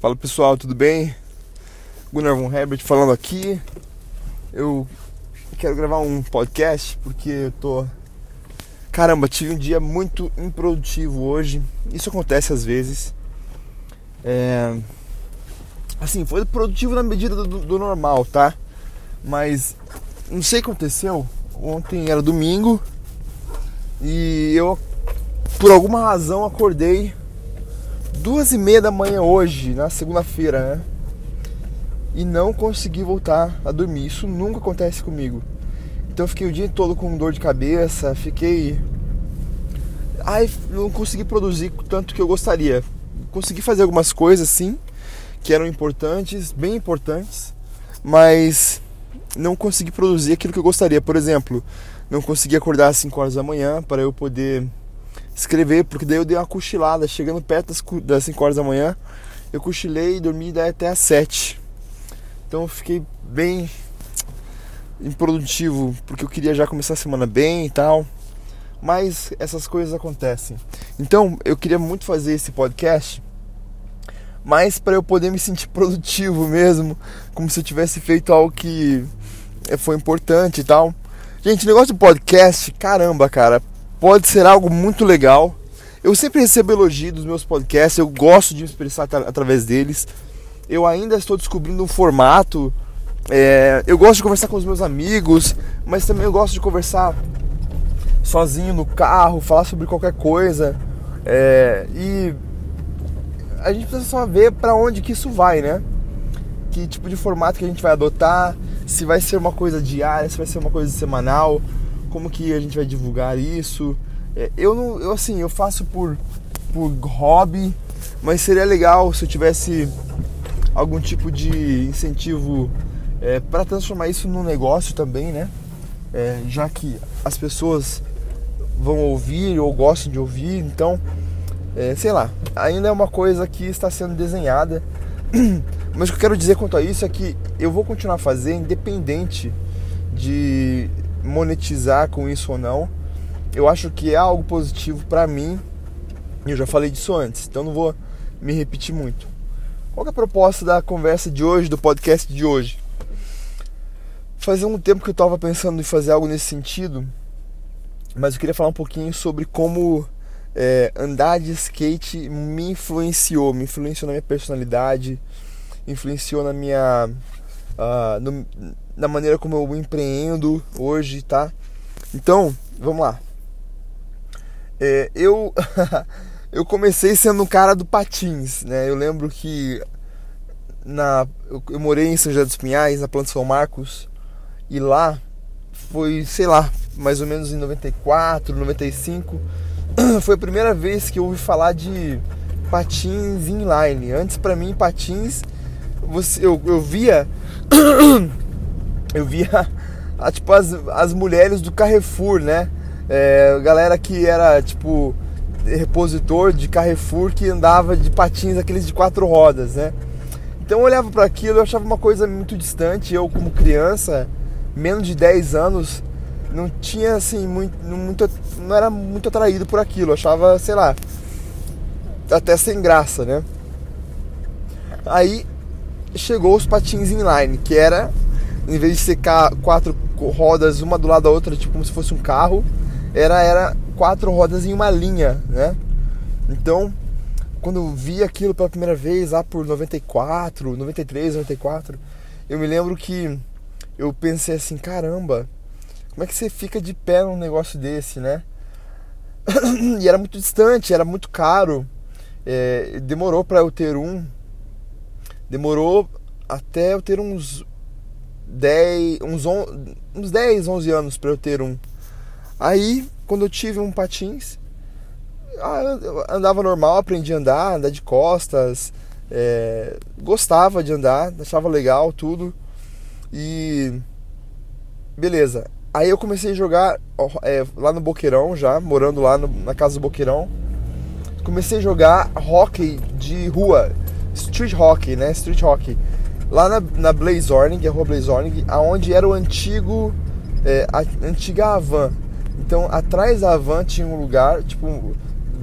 Fala pessoal, tudo bem? Gunnar von Herbert falando aqui. Eu quero gravar um podcast porque eu tô. Caramba, tive um dia muito improdutivo hoje. Isso acontece às vezes. É... Assim, foi produtivo na medida do, do normal, tá? Mas não sei o que aconteceu. Ontem era domingo e eu, por alguma razão, acordei duas e meia da manhã hoje, na segunda-feira, né? E não consegui voltar a dormir. Isso nunca acontece comigo. Então eu fiquei o dia todo com dor de cabeça, fiquei. Ai, não consegui produzir tanto que eu gostaria. Consegui fazer algumas coisas sim, que eram importantes, bem importantes, mas não consegui produzir aquilo que eu gostaria. Por exemplo, não consegui acordar às 5 horas da manhã para eu poder escrever, porque daí eu dei uma cochilada, chegando perto das, das 5 horas da manhã, eu cochilei e dormi daí até às 7. Então eu fiquei bem improdutivo, porque eu queria já começar a semana bem e tal. Mas essas coisas acontecem. Então eu queria muito fazer esse podcast, mas para eu poder me sentir produtivo mesmo, como se eu tivesse feito algo que foi importante e tal. Gente, negócio de podcast, caramba, cara, pode ser algo muito legal. Eu sempre recebo elogio dos meus podcasts, eu gosto de me expressar através deles. Eu ainda estou descobrindo um formato. É, eu gosto de conversar com os meus amigos, mas também eu gosto de conversar sozinho no carro, falar sobre qualquer coisa. É, e a gente precisa só ver para onde que isso vai, né? Que tipo de formato que a gente vai adotar, se vai ser uma coisa diária, se vai ser uma coisa semanal como que a gente vai divulgar isso. É, eu não, eu assim, eu faço por por hobby, mas seria legal se eu tivesse algum tipo de incentivo é, para transformar isso num negócio também, né? É, já que as pessoas vão ouvir ou gostam de ouvir, então, é, sei lá, ainda é uma coisa que está sendo desenhada. Mas o que eu quero dizer quanto a isso é que eu vou continuar a fazer independente de monetizar com isso ou não. Eu acho que é algo positivo para mim. Eu já falei disso antes, então não vou me repetir muito. Qual é a proposta da conversa de hoje, do podcast de hoje? Fazia um tempo que eu estava pensando em fazer algo nesse sentido, mas eu queria falar um pouquinho sobre como é, andar de skate me influenciou, me influenciou na minha personalidade, influenciou na minha uh, no, na maneira como eu empreendo hoje, tá? Então, vamos lá. É, eu eu comecei sendo um cara do patins, né? Eu lembro que na eu, eu morei em São José dos Pinhais, na Planta São Marcos, e lá foi, sei lá, mais ou menos em 94, 95, foi a primeira vez que eu ouvi falar de patins inline. Antes para mim patins você eu, eu via eu via tipo as, as mulheres do Carrefour, né? É, galera que era tipo repositor de Carrefour que andava de patins aqueles de quatro rodas, né? Então eu olhava para aquilo, eu achava uma coisa muito distante. Eu como criança, menos de 10 anos, não tinha assim muito, muito não era muito atraído por aquilo. Eu achava, sei lá, até sem graça, né? Aí chegou os patins inline, que era em vez de ser quatro rodas uma do lado da outra, tipo como se fosse um carro, era era quatro rodas em uma linha, né? Então, quando eu vi aquilo pela primeira vez lá por 94, 93, 94, eu me lembro que eu pensei assim, caramba, como é que você fica de pé num negócio desse, né? e era muito distante, era muito caro. É, demorou para eu ter um. Demorou até eu ter uns 10, uns, on, uns 10, 11 anos para eu ter um. Aí, quando eu tive um patins, ah, andava normal, aprendi a andar, andar de costas, é, gostava de andar, achava legal tudo. E beleza. Aí eu comecei a jogar é, lá no Boqueirão já, morando lá no, na casa do Boqueirão. Comecei a jogar hockey de rua, street hockey, né? Street hockey lá na, na Blazorning, a rua Blazorning, aonde era o antigo, é, a antiga Avan. Então, atrás da Avan tinha um lugar, tipo,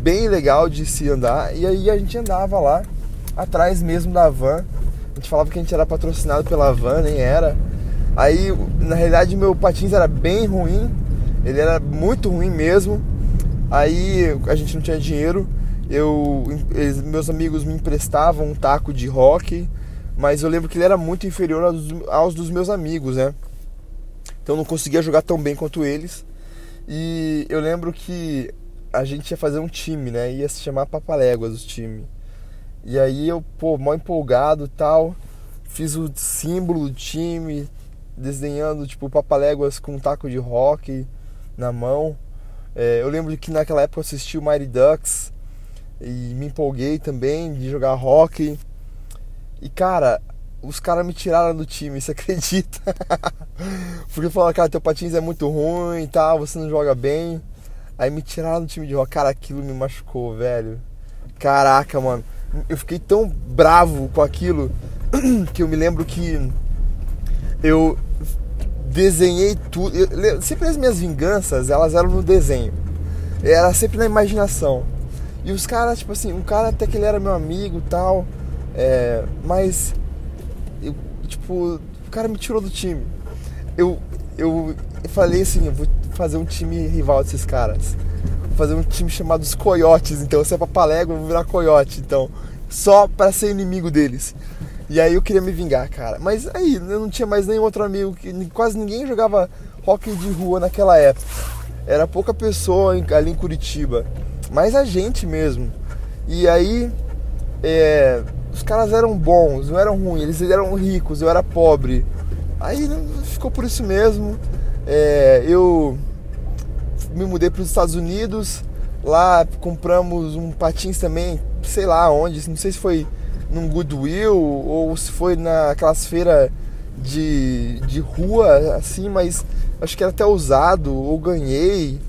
bem legal de se andar, e aí a gente andava lá atrás mesmo da van. A gente falava que a gente era patrocinado pela van, nem era. Aí, na realidade, meu patins era bem ruim. Ele era muito ruim mesmo. Aí a gente não tinha dinheiro. Eu, eles, meus amigos me emprestavam um taco de rock, mas eu lembro que ele era muito inferior aos, aos dos meus amigos, né? Então eu não conseguia jogar tão bem quanto eles. E eu lembro que a gente ia fazer um time, né? Ia se chamar Papaléguas o time. E aí eu, pô, mó empolgado tal, fiz o símbolo do time, desenhando tipo Papaléguas com um taco de rock na mão. É, eu lembro que naquela época eu assisti o Mighty Ducks e me empolguei também de jogar rock. E cara, os caras me tiraram do time, você acredita? Porque falaram, cara, teu patins é muito ruim e tal, você não joga bem. Aí me tiraram do time de rock. Cara, aquilo me machucou, velho. Caraca, mano. Eu fiquei tão bravo com aquilo que eu me lembro que eu desenhei tudo. Eu, sempre as minhas vinganças, elas eram no desenho. Era sempre na imaginação. E os caras, tipo assim, um cara até que ele era meu amigo tal. É, mas, eu, tipo, o cara me tirou do time. Eu, eu falei assim, eu vou fazer um time rival desses caras. Vou fazer um time chamado os Coiotes. Então, se é pra Palégua, eu vou virar Coiote. Então, só para ser inimigo deles. E aí eu queria me vingar, cara. Mas aí eu não tinha mais nenhum outro amigo, que quase ninguém jogava hockey de rua naquela época. Era pouca pessoa ali em Curitiba, mas a gente mesmo. E aí é, os caras eram bons, não eram ruins, eles eram ricos, eu era pobre. Aí ficou por isso mesmo. É, eu me mudei para os Estados Unidos, lá compramos um patins também, sei lá onde, não sei se foi num Goodwill ou se foi naquelas feiras de, de rua, assim, mas acho que era até usado ou ganhei.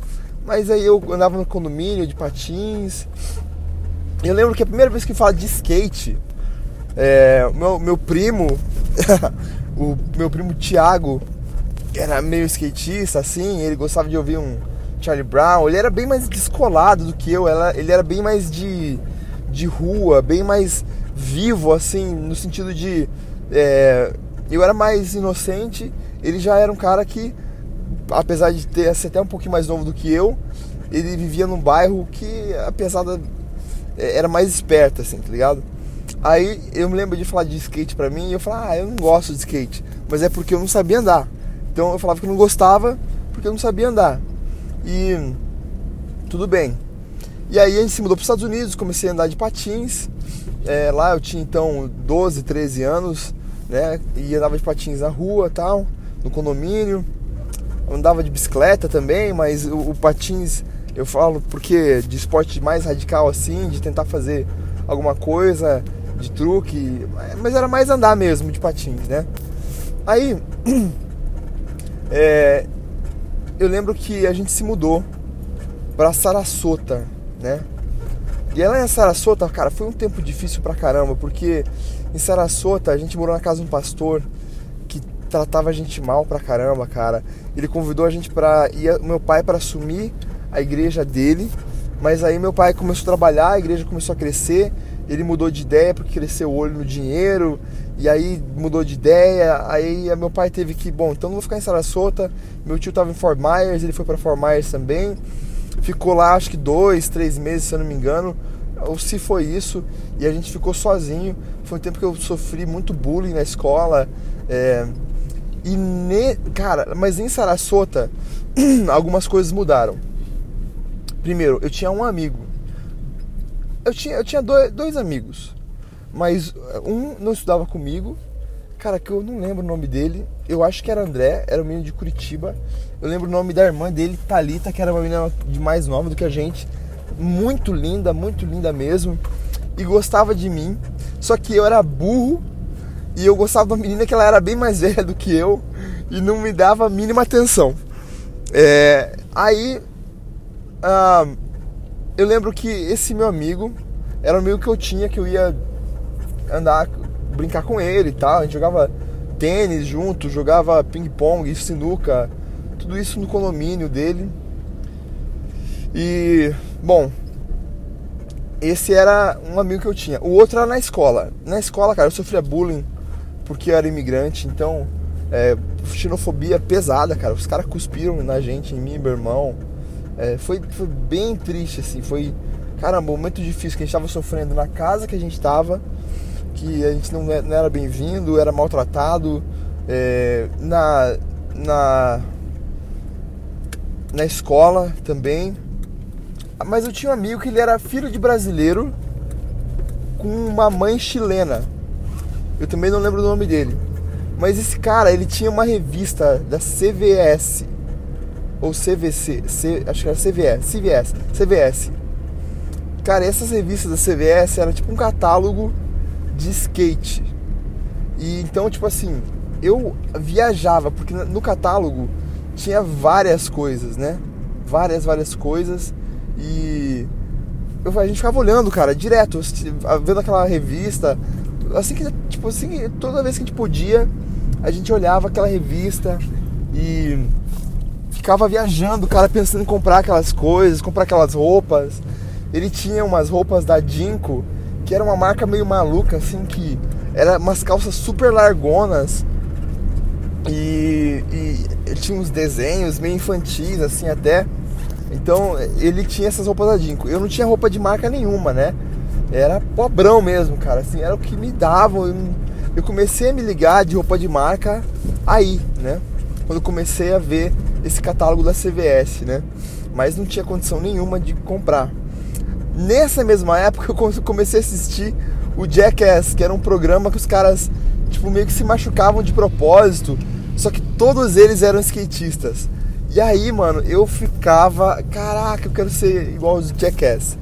Mas aí eu andava no condomínio de patins. Eu lembro que a primeira vez que fala de skate, é, meu, meu primo, o meu primo Thiago, era meio skatista, assim, ele gostava de ouvir um Charlie Brown, ele era bem mais descolado do que eu, ele era bem mais de, de rua, bem mais vivo, assim, no sentido de. É, eu era mais inocente, ele já era um cara que, apesar de ter ser até um pouquinho mais novo do que eu, ele vivia num bairro que, apesar da. É, era mais esperto, assim, tá ligado? Aí eu me lembro de falar de skate pra mim e eu falava, ah, eu não gosto de skate, mas é porque eu não sabia andar. Então eu falava que eu não gostava porque eu não sabia andar. E tudo bem. E aí a gente se mudou para os Estados Unidos, comecei a andar de patins. É, lá eu tinha então 12, 13 anos, né? E andava de patins na rua tal, no condomínio. Andava de bicicleta também, mas o, o patins eu falo porque de esporte mais radical assim, de tentar fazer alguma coisa de truque, mas era mais andar mesmo de patins, né? Aí é, eu lembro que a gente se mudou para Sarasota, né? E ela em Sarasota, cara, foi um tempo difícil pra caramba, porque em Sarasota a gente morou na casa de um pastor que tratava a gente mal pra caramba, cara. Ele convidou a gente para ir meu pai para assumir a igreja dele, mas aí meu pai começou a trabalhar, a igreja começou a crescer, ele mudou de ideia porque cresceu o olho no dinheiro, e aí mudou de ideia, aí meu pai teve que, bom, então não vou ficar em Sarasota, meu tio tava em Fort Myers, ele foi para Fort Myers também, ficou lá acho que dois, três meses, se eu não me engano, ou se foi isso, e a gente ficou sozinho. Foi um tempo que eu sofri muito bullying na escola. É, e, ne, cara, mas em Sarasota, algumas coisas mudaram. Primeiro, eu tinha um amigo. Eu tinha, eu tinha dois, dois amigos, mas um não estudava comigo cara, que eu não lembro o nome dele. Eu acho que era André, era um menino de Curitiba. Eu lembro o nome da irmã dele, Talita, que era uma menina de mais nova do que a gente. Muito linda, muito linda mesmo. E gostava de mim. Só que eu era burro e eu gostava de uma menina que ela era bem mais velha do que eu e não me dava a mínima atenção. É, aí ah, eu lembro que esse meu amigo era um amigo que eu tinha que eu ia andar brincar com ele e tal. A gente jogava tênis junto, jogava ping-pong, sinuca, tudo isso no condomínio dele. E, bom, esse era um amigo que eu tinha. O outro era na escola. Na escola, cara, eu sofria bullying porque eu era imigrante, então é, xenofobia pesada, cara. Os caras cuspiram na gente, em mim, meu irmão. É, foi, foi bem triste, assim. Foi, caramba, um momento difícil que a gente tava sofrendo na casa que a gente tava, que a gente não, não era bem-vindo, era maltratado. É, na, na, na escola também. Mas eu tinha um amigo que ele era filho de brasileiro com uma mãe chilena. Eu também não lembro o nome dele. Mas esse cara, ele tinha uma revista da CVS ou CVC, C, acho que era CVS, CVS, CVS. Cara, essas revistas da CVS era tipo um catálogo de skate. E então, tipo assim, eu viajava porque no catálogo tinha várias coisas, né? Várias, várias coisas e eu, a gente ficava olhando, cara, direto, vendo aquela revista. Assim que, tipo assim, toda vez que a gente podia, a gente olhava aquela revista e ficava viajando, cara, pensando em comprar aquelas coisas, comprar aquelas roupas. Ele tinha umas roupas da Dinko, que era uma marca meio maluca, assim, que era umas calças super largonas. E, e tinha uns desenhos meio infantis, assim, até. Então ele tinha essas roupas da Dinko. Eu não tinha roupa de marca nenhuma, né? Era pobrão mesmo, cara. Assim, era o que me davam. Eu comecei a me ligar de roupa de marca aí, né? Quando eu comecei a ver esse catálogo da CVS, né? Mas não tinha condição nenhuma de comprar. Nessa mesma época eu comecei a assistir o Jackass, que era um programa que os caras tipo meio que se machucavam de propósito, só que todos eles eram skatistas. E aí, mano, eu ficava, caraca, eu quero ser igual os Jackass.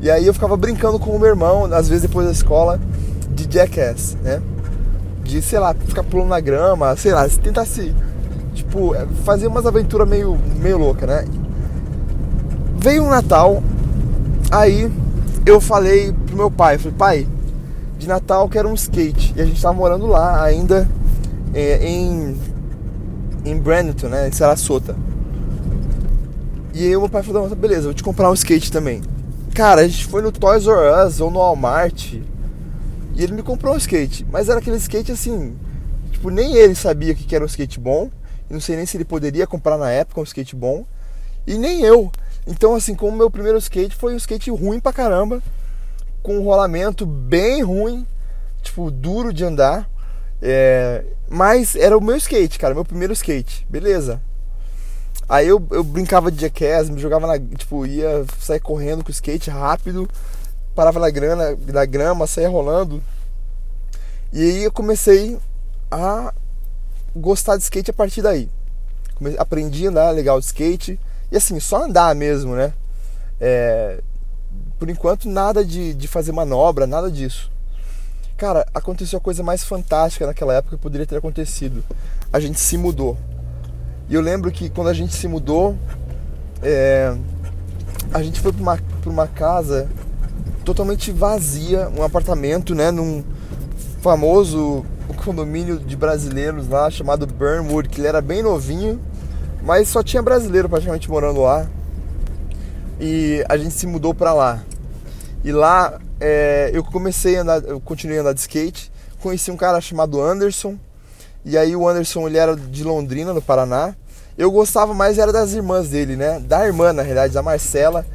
E aí eu ficava brincando com o meu irmão, às vezes depois da escola, de Jackass, né? De, sei lá, ficar pulando na grama, sei lá, tentar se, tipo, fazer umas aventuras meio, meio louca, né? Veio o um Natal, aí eu falei pro meu pai, falei, pai, de Natal quero um skate. E a gente tava morando lá ainda é, em em Brandon, né, em Sarasota. E aí meu pai falou, beleza, vou te comprar um skate também. Cara, a gente foi no Toys R Us ou no Walmart e ele me comprou um skate. Mas era aquele skate assim, tipo, nem ele sabia que era um skate bom. Não sei nem se ele poderia comprar na época um skate bom. E nem eu. Então, assim, como meu primeiro skate foi um skate ruim pra caramba, com um rolamento bem ruim, tipo, duro de andar. É, mas era o meu skate, cara, meu primeiro skate. Beleza. Aí eu, eu brincava de jackass, me jogava na. Tipo, ia sair correndo com o skate rápido, parava na grama, na grama, saía rolando. E aí eu comecei a gostar de skate a partir daí. aprendi a andar legal de skate. E assim, só andar mesmo, né? É, por enquanto, nada de, de fazer manobra, nada disso. Cara, aconteceu a coisa mais fantástica naquela época que poderia ter acontecido. A gente se mudou. E eu lembro que quando a gente se mudou, é, a gente foi para uma, pra uma casa totalmente vazia, um apartamento, né, num famoso condomínio de brasileiros lá chamado Burnwood, que ele era bem novinho, mas só tinha brasileiro praticamente morando lá. E a gente se mudou para lá. E lá é, eu comecei a andar, eu continuei a andar de skate, conheci um cara chamado Anderson, e aí o Anderson ele era de Londrina, no Paraná. Eu gostava mais era das irmãs dele, né? Da irmã, na realidade, da Marcela,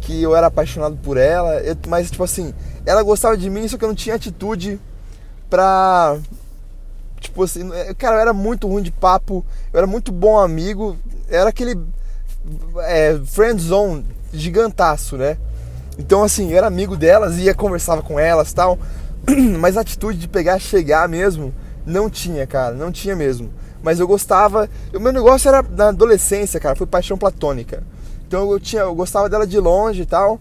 que eu era apaixonado por ela, eu, mas tipo assim, ela gostava de mim, só que eu não tinha atitude pra tipo assim, é, cara, eu era muito ruim de papo, eu era muito bom amigo, era aquele é, friend zone gigantaço, né? Então, assim, eu era amigo delas, ia conversava com elas tal. Mas a atitude de pegar, chegar mesmo, não tinha, cara, não tinha mesmo. Mas eu gostava. O meu negócio era na adolescência, cara, foi paixão platônica. Então eu tinha, eu gostava dela de longe e tal.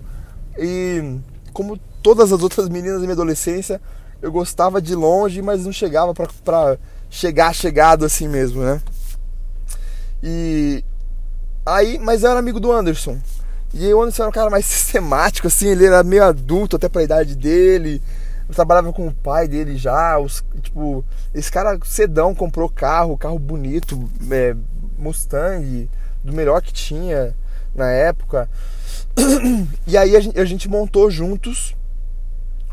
E como todas as outras meninas da minha adolescência, eu gostava de longe, mas não chegava pra chegar chegado assim mesmo, né? E aí, mas eu era amigo do Anderson. E o Anderson era um cara mais sistemático, assim, ele era meio adulto até pra idade dele. Eu trabalhava com o pai dele já, os, tipo, esse cara cedão comprou carro, carro bonito, é, Mustang, do melhor que tinha na época. E aí a gente, a gente montou juntos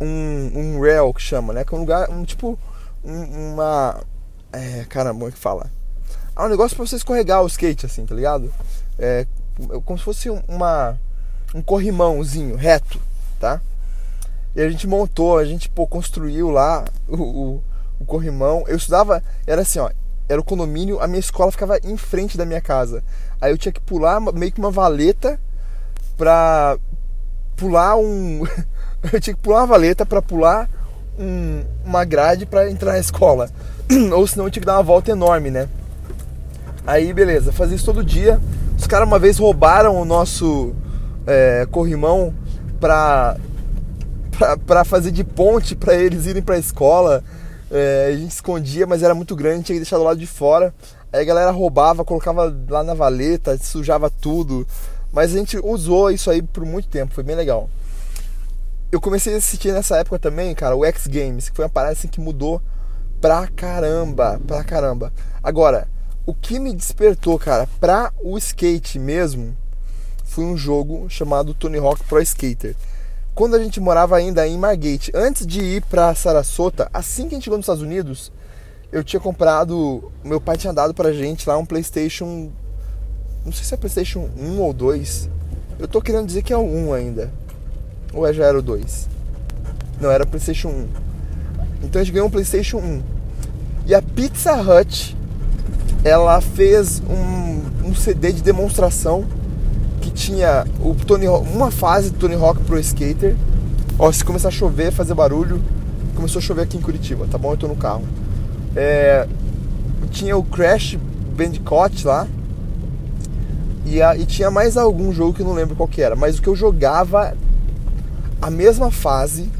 um, um rail que chama, né? Que é um lugar, um tipo, um, uma. É, caramba, como é que fala? Ah, um negócio pra você escorregar o skate, assim, tá ligado? É como se fosse uma, um corrimãozinho reto, tá? E a gente montou, a gente pô, construiu lá o, o, o corrimão. Eu estudava, era assim, ó, era o condomínio, a minha escola ficava em frente da minha casa. Aí eu tinha que pular meio que uma valeta pra pular um. eu tinha que pular uma valeta pra pular um, uma grade pra entrar na escola. Ou senão eu tinha que dar uma volta enorme, né? Aí beleza, fazia isso todo dia. Os caras uma vez roubaram o nosso é, corrimão pra, pra, pra, fazer de ponte para eles irem pra escola. É, a gente escondia, mas era muito grande, tinha que deixar do lado de fora. Aí a galera roubava, colocava lá na valeta, sujava tudo. Mas a gente usou isso aí por muito tempo, foi bem legal. Eu comecei a assistir nessa época também, cara, o X Games, que foi uma parada assim que mudou pra caramba, pra caramba. Agora, o que me despertou, cara, pra o skate mesmo, foi um jogo chamado Tony Hawk Pro Skater. Quando a gente morava ainda em Margate, antes de ir pra Sarasota, assim que a gente chegou nos Estados Unidos, eu tinha comprado, meu pai tinha dado pra gente lá um PlayStation, não sei se é PlayStation 1 ou 2. Eu tô querendo dizer que é o 1 ainda. Ou é já era o 2? Não, era PlayStation 1. Então a gente ganhou um PlayStation 1. E a Pizza Hut ela fez um, um CD de demonstração que tinha o Tony uma fase do Tony Hawk Pro Skater. Ó, se começar a chover, fazer barulho, começou a chover aqui em Curitiba, tá bom? Eu tô no carro. É, tinha o Crash Bandicoot lá. E, a, e tinha mais algum jogo que eu não lembro qual que era. Mas o que eu jogava a mesma fase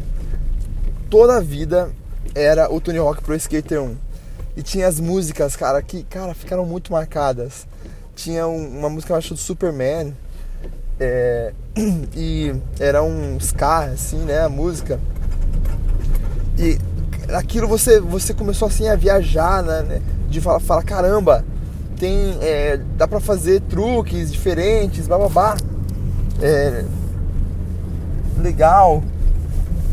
toda a vida era o Tony Hawk Pro Skater 1. E tinha as músicas, cara, que, cara, ficaram muito marcadas. Tinha um, uma música, eu acho, do Superman. É, e era um ska, assim, né, a música. E aquilo você, você começou assim a viajar, né, de falar, falar caramba, tem, é, dá pra fazer truques diferentes, blá. É, legal.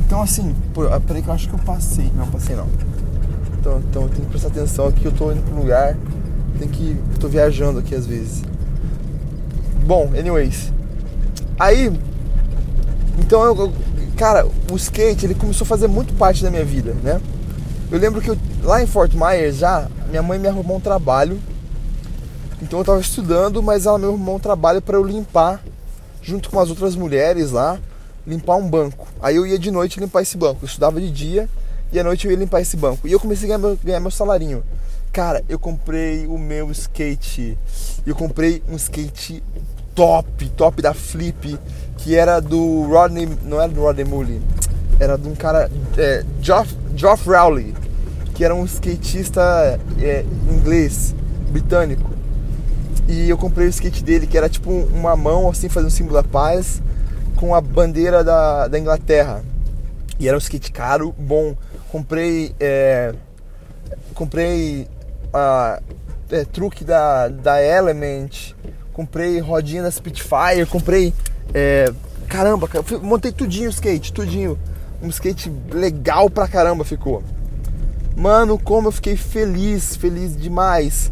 Então assim, pô, peraí que eu acho que eu passei. Não, passei não. Então, então tem que prestar atenção aqui, eu tô indo pro lugar, tem que. tô viajando aqui às vezes. Bom, anyways. Aí. Então eu, cara, o skate ele começou a fazer muito parte da minha vida, né? Eu lembro que eu, lá em Fort Myers já, minha mãe me arrumou um trabalho. Então eu tava estudando, mas ela me arrumou um trabalho para eu limpar, junto com as outras mulheres lá, limpar um banco. Aí eu ia de noite limpar esse banco. Eu estudava de dia e à noite eu ia limpar esse banco. E eu comecei a ganhar meu, ganhar meu salarinho. Cara, eu comprei o meu skate. Eu comprei um skate top, top da Flip, que era do Rodney, não era do Rodney Mully, era de um cara, é, Geoff, Geoff Rowley, que era um skatista é, inglês, britânico. E eu comprei o skate dele, que era tipo uma mão assim, fazendo um símbolo da paz, com a bandeira da, da Inglaterra. E era um skate caro, bom comprei é, comprei a é, truque da, da Element, comprei rodinha da Spitfire, comprei é, caramba, montei tudinho o skate, tudinho, um skate legal pra caramba ficou. Mano, como eu fiquei feliz, feliz demais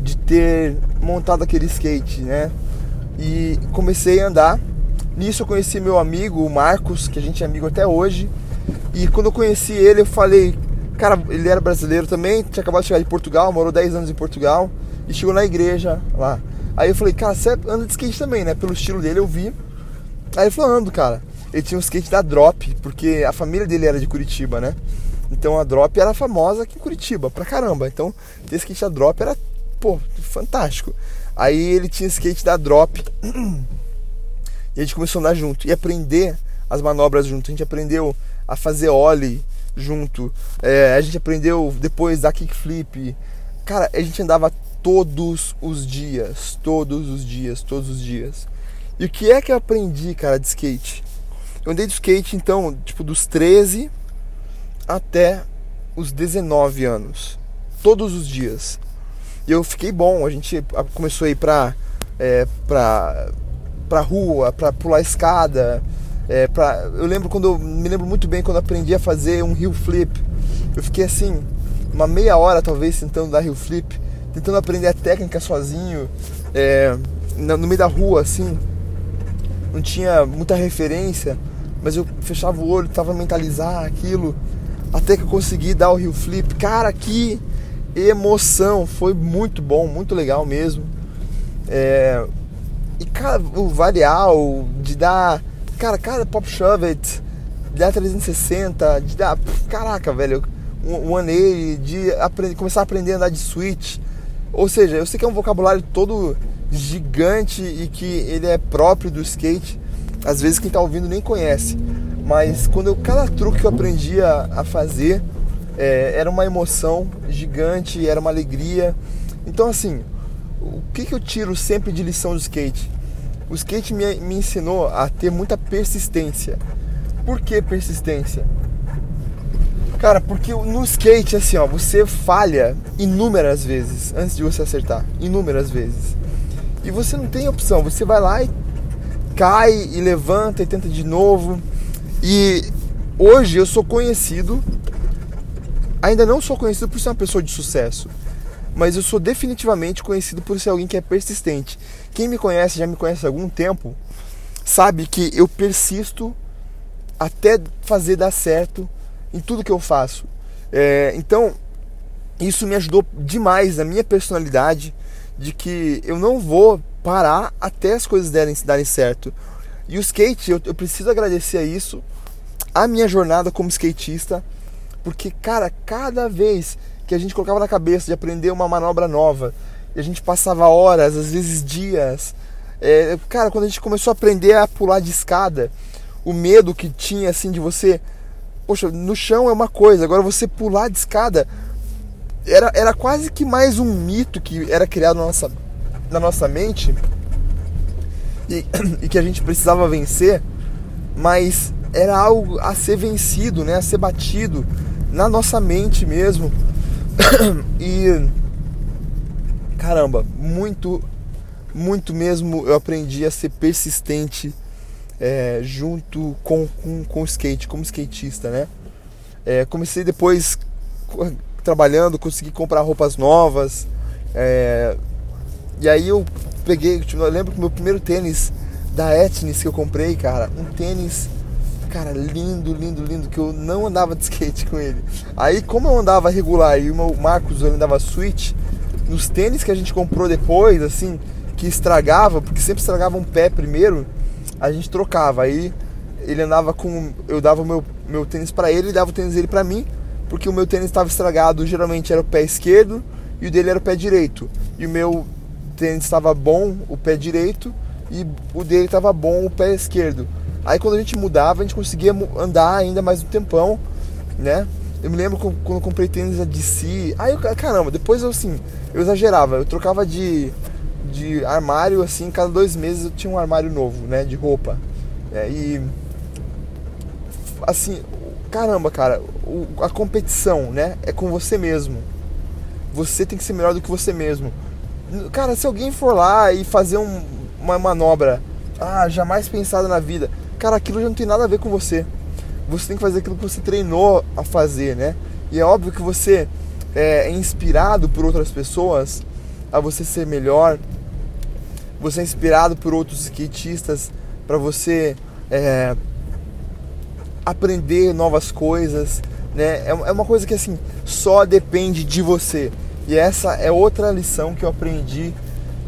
de ter montado aquele skate, né? E comecei a andar. Nisso eu conheci meu amigo, o Marcos, que a gente é amigo até hoje. E quando eu conheci ele, eu falei, cara, ele era brasileiro também, tinha acabado de chegar de Portugal, morou 10 anos em Portugal e chegou na igreja lá. Aí eu falei, cara, você anda de skate também, né? Pelo estilo dele eu vi. Aí ele falou, ando, cara. Ele tinha um skate da Drop, porque a família dele era de Curitiba, né? Então a Drop era famosa aqui em Curitiba, pra caramba. Então ter skate da Drop era, pô, fantástico. Aí ele tinha skate da Drop e a gente começou a andar junto e aprender as manobras junto. A gente aprendeu a fazer ollie junto. É, a gente aprendeu depois da kickflip. Cara, a gente andava todos os dias, todos os dias, todos os dias. E o que é que eu aprendi, cara, de skate? Eu andei de skate então, tipo, dos 13 até os 19 anos. Todos os dias. E eu fiquei bom, a gente começou a ir pra, é, pra pra rua, pra pular escada. É, pra, eu lembro quando me lembro muito bem quando aprendi a fazer um heel flip. Eu fiquei assim, uma meia hora talvez tentando dar heel flip, tentando aprender a técnica sozinho, é, no meio da rua assim. Não tinha muita referência, mas eu fechava o olho, tava mentalizar aquilo, até que eu consegui dar o heel flip. Cara, que emoção! Foi muito bom, muito legal mesmo. É, e cara, o variar, o de dar. Cara, cada pop shove it, de dar 360, de dar. Caraca, velho. Um 180, de aprender, começar a aprender a andar de switch. Ou seja, eu sei que é um vocabulário todo gigante e que ele é próprio do skate. Às vezes quem está ouvindo nem conhece. Mas quando eu, cada truque que eu aprendi a, a fazer é, era uma emoção gigante, era uma alegria. Então assim, o que, que eu tiro sempre de lição do skate? O skate me, me ensinou a ter muita persistência. Por que persistência? Cara, porque no skate, assim, ó, você falha inúmeras vezes antes de você acertar. Inúmeras vezes. E você não tem opção. Você vai lá e cai e levanta e tenta de novo. E hoje eu sou conhecido. Ainda não sou conhecido por ser uma pessoa de sucesso mas eu sou definitivamente conhecido por ser alguém que é persistente. Quem me conhece, já me conhece há algum tempo, sabe que eu persisto até fazer dar certo em tudo que eu faço. É, então, isso me ajudou demais na minha personalidade de que eu não vou parar até as coisas derem, darem certo. E o skate, eu, eu preciso agradecer a isso, a minha jornada como skatista, porque, cara, cada vez que a gente colocava na cabeça de aprender uma manobra nova. E a gente passava horas, às vezes dias. É, cara, quando a gente começou a aprender a pular de escada, o medo que tinha assim de você. Poxa, no chão é uma coisa, agora você pular de escada era, era quase que mais um mito que era criado na nossa, na nossa mente e, e que a gente precisava vencer, mas era algo a ser vencido, né? a ser batido na nossa mente mesmo e caramba, muito, muito mesmo eu aprendi a ser persistente é, junto com, com, com o skate, como skatista, né? É, comecei depois trabalhando, consegui comprar roupas novas. É, e aí eu peguei, tipo, eu lembro que meu primeiro tênis da Etnis que eu comprei, cara, um tênis cara, lindo, lindo, lindo, que eu não andava de skate com ele. Aí, como eu andava regular e o Marcos ele andava switch, nos tênis que a gente comprou depois, assim, que estragava, porque sempre estragava um pé primeiro, a gente trocava. Aí ele andava com. Eu dava o meu, meu tênis para ele e dava o tênis dele para mim, porque o meu tênis estava estragado, geralmente era o pé esquerdo e o dele era o pé direito. E o meu tênis estava bom, o pé direito, e o dele estava bom, o pé esquerdo. Aí quando a gente mudava, a gente conseguia andar ainda mais um tempão, né? Eu me lembro quando eu comprei tênis da DC. Aí, eu, caramba, depois eu assim, eu exagerava. Eu trocava de, de armário, assim, cada dois meses eu tinha um armário novo, né? De roupa. É, e. Assim, caramba, cara, o, a competição, né? É com você mesmo. Você tem que ser melhor do que você mesmo. Cara, se alguém for lá e fazer um, uma manobra, ah, jamais pensada na vida cara, aquilo já não tem nada a ver com você. Você tem que fazer aquilo que você treinou a fazer, né? E é óbvio que você é, é inspirado por outras pessoas a você ser melhor. Você é inspirado por outros skatistas para você é, aprender novas coisas, né? É, é uma coisa que assim só depende de você. E essa é outra lição que eu aprendi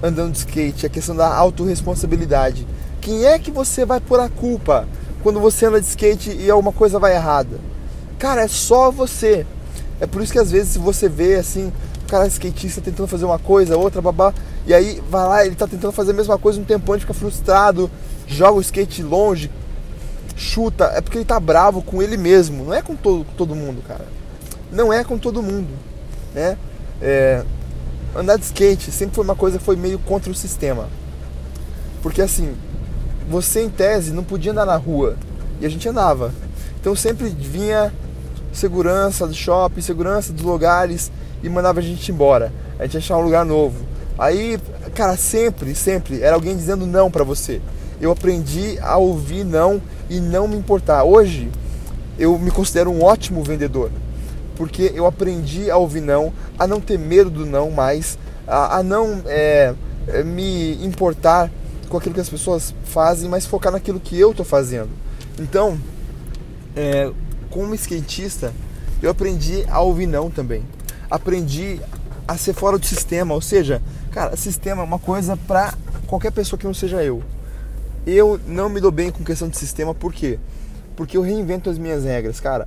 andando de skate, a questão da autorresponsabilidade. Quem é que você vai pôr a culpa quando você anda de skate e alguma coisa vai errada? Cara, é só você. É por isso que às vezes você vê assim, o cara skatista tentando fazer uma coisa, outra, babá, e aí vai lá, ele tá tentando fazer a mesma coisa um tempão, ele fica frustrado, joga o skate longe, chuta, é porque ele tá bravo com ele mesmo, não é com todo, com todo mundo, cara. Não é com todo mundo, né? É, andar de skate sempre foi uma coisa que foi meio contra o sistema. Porque assim, você em tese não podia andar na rua e a gente andava. Então sempre vinha segurança do shopping, segurança dos lugares e mandava a gente embora. A gente achava um lugar novo. Aí, cara, sempre, sempre era alguém dizendo não para você. Eu aprendi a ouvir não e não me importar. Hoje eu me considero um ótimo vendedor, porque eu aprendi a ouvir não, a não ter medo do não mais, a, a não é, é me importar com aquilo que as pessoas fazem, mas focar naquilo que eu estou fazendo. Então, é, como skatista, eu aprendi a ouvir não também. Aprendi a ser fora do sistema, ou seja, cara, sistema é uma coisa para qualquer pessoa que não seja eu. Eu não me dou bem com questão de sistema, por quê? Porque eu reinvento as minhas regras, cara.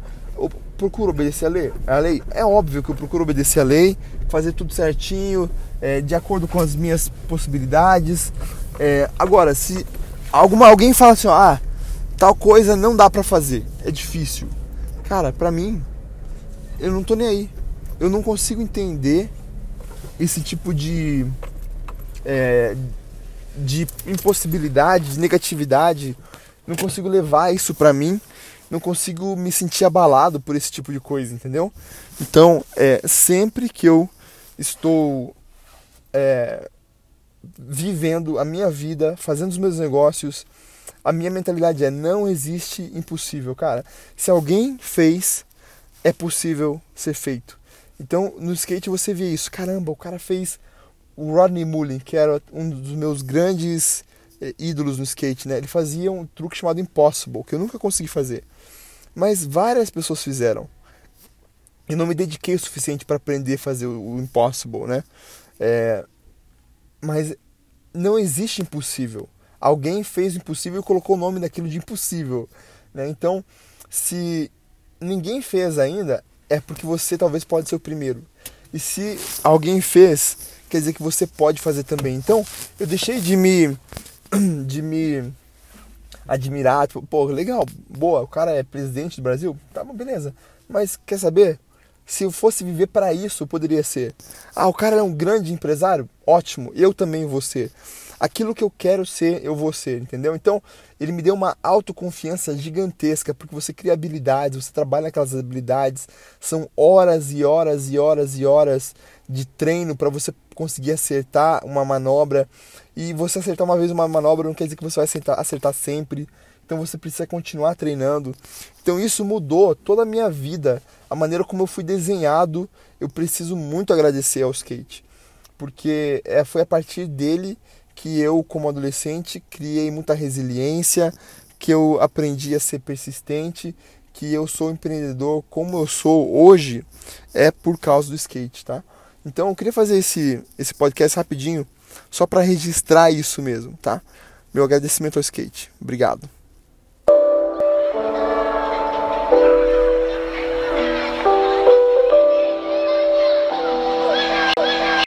Procuro obedecer a lei. A lei é óbvio que eu procuro obedecer a lei, fazer tudo certinho, é, de acordo com as minhas possibilidades. É, agora, se alguma, alguém fala assim, ah, tal coisa não dá para fazer, é difícil. Cara, pra mim, eu não tô nem aí. Eu não consigo entender esse tipo de é, de impossibilidade, de negatividade. Não consigo levar isso pra mim. Não consigo me sentir abalado por esse tipo de coisa, entendeu? Então, é, sempre que eu estou é, vivendo a minha vida, fazendo os meus negócios, a minha mentalidade é não existe impossível, cara. Se alguém fez, é possível ser feito. Então, no skate você vê isso. Caramba, o cara fez o Rodney Mullen, que era um dos meus grandes eh, ídolos no skate, né? Ele fazia um truque chamado Impossible, que eu nunca consegui fazer. Mas várias pessoas fizeram. Eu não me dediquei o suficiente para aprender a fazer o Impossible, né? É... Mas não existe impossível. Alguém fez o impossível e colocou o nome daquilo de impossível. Né? Então, se ninguém fez ainda, é porque você talvez pode ser o primeiro. E se alguém fez, quer dizer que você pode fazer também. Então, eu deixei de me de me admirar, tipo, pô, legal, boa, o cara é presidente do Brasil, tá bom, beleza. Mas quer saber? Se eu fosse viver para isso, poderia ser. Ah, o cara é um grande empresário? Ótimo, eu também vou ser aquilo que eu quero ser, eu vou ser, entendeu? Então, ele me deu uma autoconfiança gigantesca, porque você cria habilidades, você trabalha aquelas habilidades, são horas e horas e horas e horas de treino para você conseguir acertar uma manobra. E você acertar uma vez uma manobra não quer dizer que você vai acertar, acertar sempre. Então você precisa continuar treinando. Então isso mudou toda a minha vida, a maneira como eu fui desenhado. Eu preciso muito agradecer ao skate, porque é, foi a partir dele que eu, como adolescente, criei muita resiliência, que eu aprendi a ser persistente, que eu sou empreendedor como eu sou hoje, é por causa do skate, tá? Então eu queria fazer esse, esse podcast rapidinho, só para registrar isso mesmo, tá? Meu agradecimento ao skate. Obrigado.